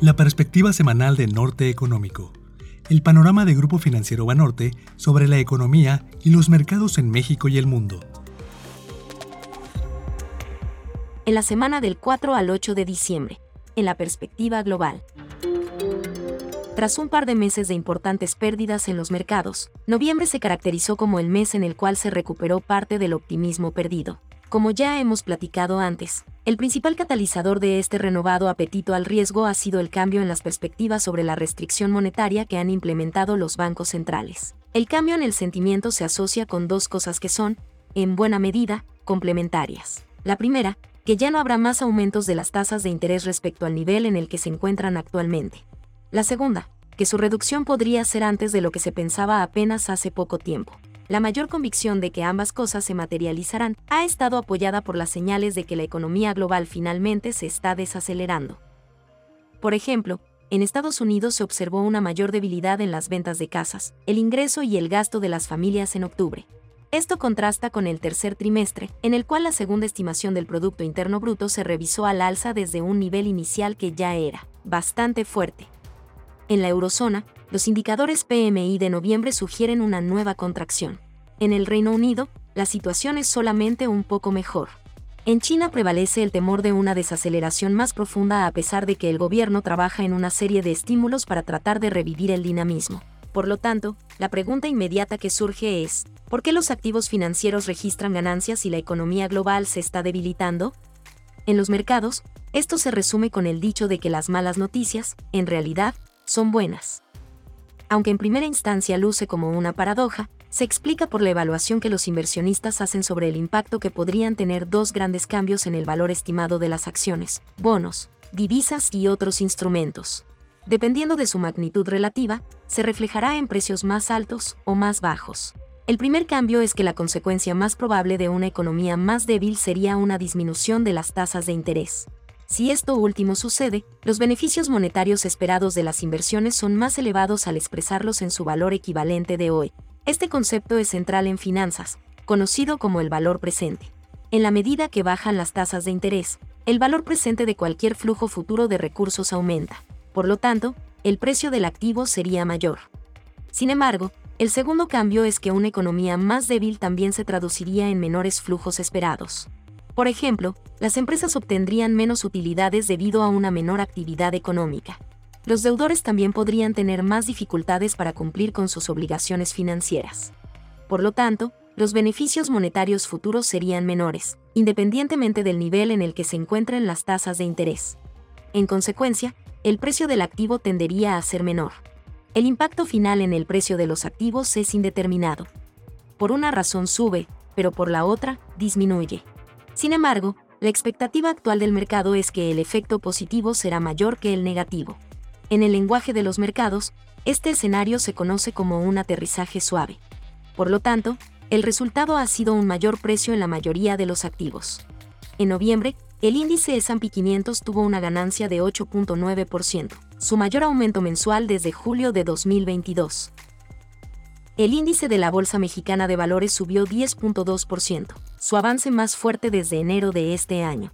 La perspectiva semanal de Norte Económico. El panorama de Grupo Financiero Banorte sobre la economía y los mercados en México y el mundo. En la semana del 4 al 8 de diciembre, en la perspectiva global. Tras un par de meses de importantes pérdidas en los mercados, noviembre se caracterizó como el mes en el cual se recuperó parte del optimismo perdido. Como ya hemos platicado antes, el principal catalizador de este renovado apetito al riesgo ha sido el cambio en las perspectivas sobre la restricción monetaria que han implementado los bancos centrales. El cambio en el sentimiento se asocia con dos cosas que son, en buena medida, complementarias. La primera, que ya no habrá más aumentos de las tasas de interés respecto al nivel en el que se encuentran actualmente. La segunda, que su reducción podría ser antes de lo que se pensaba apenas hace poco tiempo la mayor convicción de que ambas cosas se materializarán ha estado apoyada por las señales de que la economía global finalmente se está desacelerando. Por ejemplo, en Estados Unidos se observó una mayor debilidad en las ventas de casas, el ingreso y el gasto de las familias en octubre. Esto contrasta con el tercer trimestre, en el cual la segunda estimación del Producto Interno Bruto se revisó al alza desde un nivel inicial que ya era bastante fuerte. En la eurozona, los indicadores PMI de noviembre sugieren una nueva contracción. En el Reino Unido, la situación es solamente un poco mejor. En China prevalece el temor de una desaceleración más profunda a pesar de que el gobierno trabaja en una serie de estímulos para tratar de revivir el dinamismo. Por lo tanto, la pregunta inmediata que surge es, ¿por qué los activos financieros registran ganancias y la economía global se está debilitando? En los mercados, esto se resume con el dicho de que las malas noticias, en realidad, son buenas aunque en primera instancia luce como una paradoja, se explica por la evaluación que los inversionistas hacen sobre el impacto que podrían tener dos grandes cambios en el valor estimado de las acciones, bonos, divisas y otros instrumentos. Dependiendo de su magnitud relativa, se reflejará en precios más altos o más bajos. El primer cambio es que la consecuencia más probable de una economía más débil sería una disminución de las tasas de interés. Si esto último sucede, los beneficios monetarios esperados de las inversiones son más elevados al expresarlos en su valor equivalente de hoy. Este concepto es central en finanzas, conocido como el valor presente. En la medida que bajan las tasas de interés, el valor presente de cualquier flujo futuro de recursos aumenta. Por lo tanto, el precio del activo sería mayor. Sin embargo, el segundo cambio es que una economía más débil también se traduciría en menores flujos esperados. Por ejemplo, las empresas obtendrían menos utilidades debido a una menor actividad económica. Los deudores también podrían tener más dificultades para cumplir con sus obligaciones financieras. Por lo tanto, los beneficios monetarios futuros serían menores, independientemente del nivel en el que se encuentren las tasas de interés. En consecuencia, el precio del activo tendería a ser menor. El impacto final en el precio de los activos es indeterminado. Por una razón sube, pero por la otra, disminuye. Sin embargo, la expectativa actual del mercado es que el efecto positivo será mayor que el negativo. En el lenguaje de los mercados, este escenario se conoce como un aterrizaje suave. Por lo tanto, el resultado ha sido un mayor precio en la mayoría de los activos. En noviembre, el índice S&P 500 tuvo una ganancia de 8.9%, su mayor aumento mensual desde julio de 2022 el índice de la Bolsa Mexicana de Valores subió 10.2%, su avance más fuerte desde enero de este año.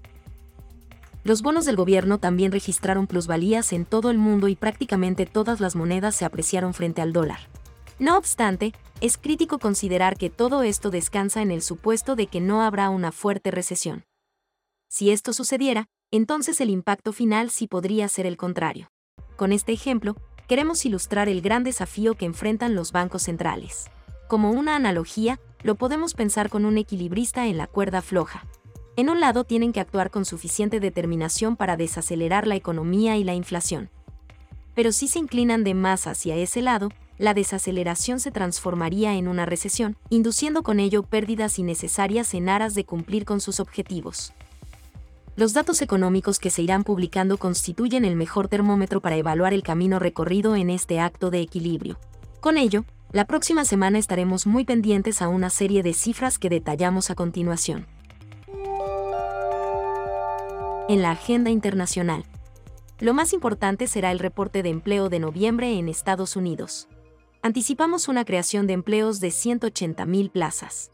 Los bonos del gobierno también registraron plusvalías en todo el mundo y prácticamente todas las monedas se apreciaron frente al dólar. No obstante, es crítico considerar que todo esto descansa en el supuesto de que no habrá una fuerte recesión. Si esto sucediera, entonces el impacto final sí podría ser el contrario. Con este ejemplo, queremos ilustrar el gran desafío que enfrentan los bancos centrales. Como una analogía, lo podemos pensar con un equilibrista en la cuerda floja. En un lado tienen que actuar con suficiente determinación para desacelerar la economía y la inflación. Pero si se inclinan de más hacia ese lado, la desaceleración se transformaría en una recesión, induciendo con ello pérdidas innecesarias en aras de cumplir con sus objetivos. Los datos económicos que se irán publicando constituyen el mejor termómetro para evaluar el camino recorrido en este acto de equilibrio. Con ello, la próxima semana estaremos muy pendientes a una serie de cifras que detallamos a continuación. En la agenda internacional. Lo más importante será el reporte de empleo de noviembre en Estados Unidos. Anticipamos una creación de empleos de 180.000 plazas.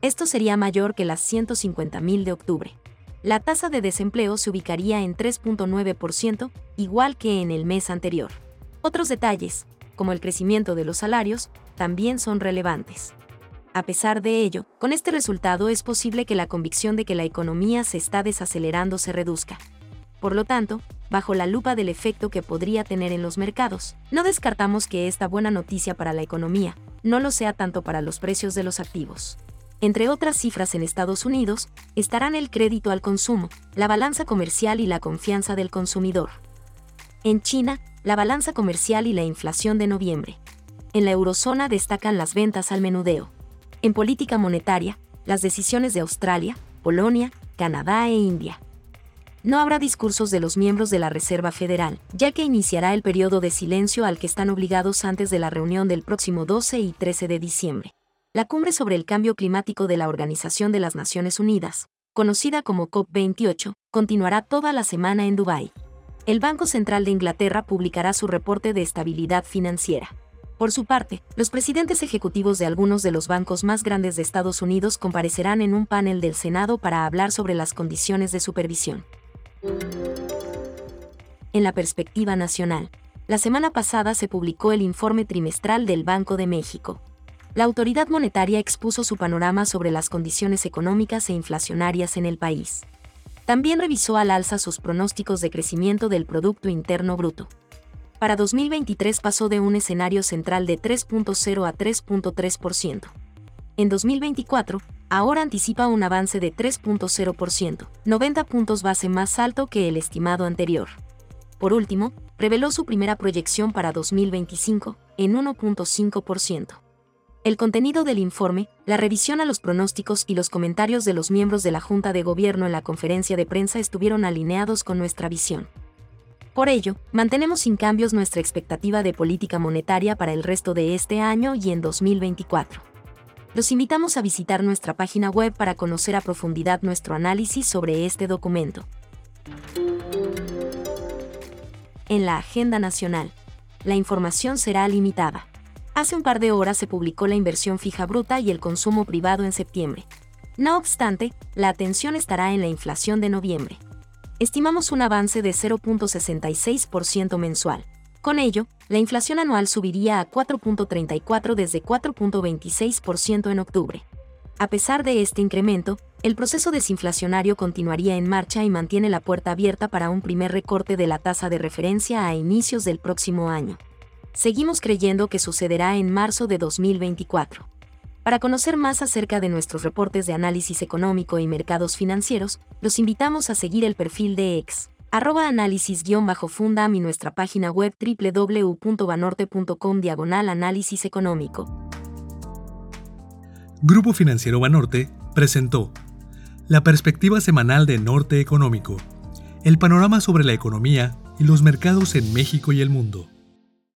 Esto sería mayor que las 150.000 de octubre. La tasa de desempleo se ubicaría en 3.9%, igual que en el mes anterior. Otros detalles, como el crecimiento de los salarios, también son relevantes. A pesar de ello, con este resultado es posible que la convicción de que la economía se está desacelerando se reduzca. Por lo tanto, bajo la lupa del efecto que podría tener en los mercados, no descartamos que esta buena noticia para la economía no lo sea tanto para los precios de los activos. Entre otras cifras en Estados Unidos, estarán el crédito al consumo, la balanza comercial y la confianza del consumidor. En China, la balanza comercial y la inflación de noviembre. En la eurozona destacan las ventas al menudeo. En política monetaria, las decisiones de Australia, Polonia, Canadá e India. No habrá discursos de los miembros de la Reserva Federal, ya que iniciará el periodo de silencio al que están obligados antes de la reunión del próximo 12 y 13 de diciembre. La cumbre sobre el cambio climático de la Organización de las Naciones Unidas, conocida como COP28, continuará toda la semana en Dubái. El Banco Central de Inglaterra publicará su reporte de estabilidad financiera. Por su parte, los presidentes ejecutivos de algunos de los bancos más grandes de Estados Unidos comparecerán en un panel del Senado para hablar sobre las condiciones de supervisión. En la perspectiva nacional, la semana pasada se publicó el informe trimestral del Banco de México, la autoridad monetaria expuso su panorama sobre las condiciones económicas e inflacionarias en el país. También revisó al alza sus pronósticos de crecimiento del Producto Interno Bruto. Para 2023 pasó de un escenario central de 3.0 a 3.3%. En 2024, ahora anticipa un avance de 3.0%, 90 puntos base más alto que el estimado anterior. Por último, reveló su primera proyección para 2025, en 1.5%. El contenido del informe, la revisión a los pronósticos y los comentarios de los miembros de la Junta de Gobierno en la conferencia de prensa estuvieron alineados con nuestra visión. Por ello, mantenemos sin cambios nuestra expectativa de política monetaria para el resto de este año y en 2024. Los invitamos a visitar nuestra página web para conocer a profundidad nuestro análisis sobre este documento. En la agenda nacional, la información será limitada. Hace un par de horas se publicó la inversión fija bruta y el consumo privado en septiembre. No obstante, la atención estará en la inflación de noviembre. Estimamos un avance de 0.66% mensual. Con ello, la inflación anual subiría a 4.34 desde 4.26% en octubre. A pesar de este incremento, el proceso desinflacionario continuaría en marcha y mantiene la puerta abierta para un primer recorte de la tasa de referencia a inicios del próximo año seguimos creyendo que sucederá en marzo de 2024. Para conocer más acerca de nuestros reportes de análisis económico y mercados financieros, los invitamos a seguir el perfil de ex arroba análisis-fundam y nuestra página web www.banorte.com diagonal análisis económico. Grupo Financiero Banorte presentó la perspectiva semanal de Norte Económico, el panorama sobre la economía y los mercados en México y el mundo.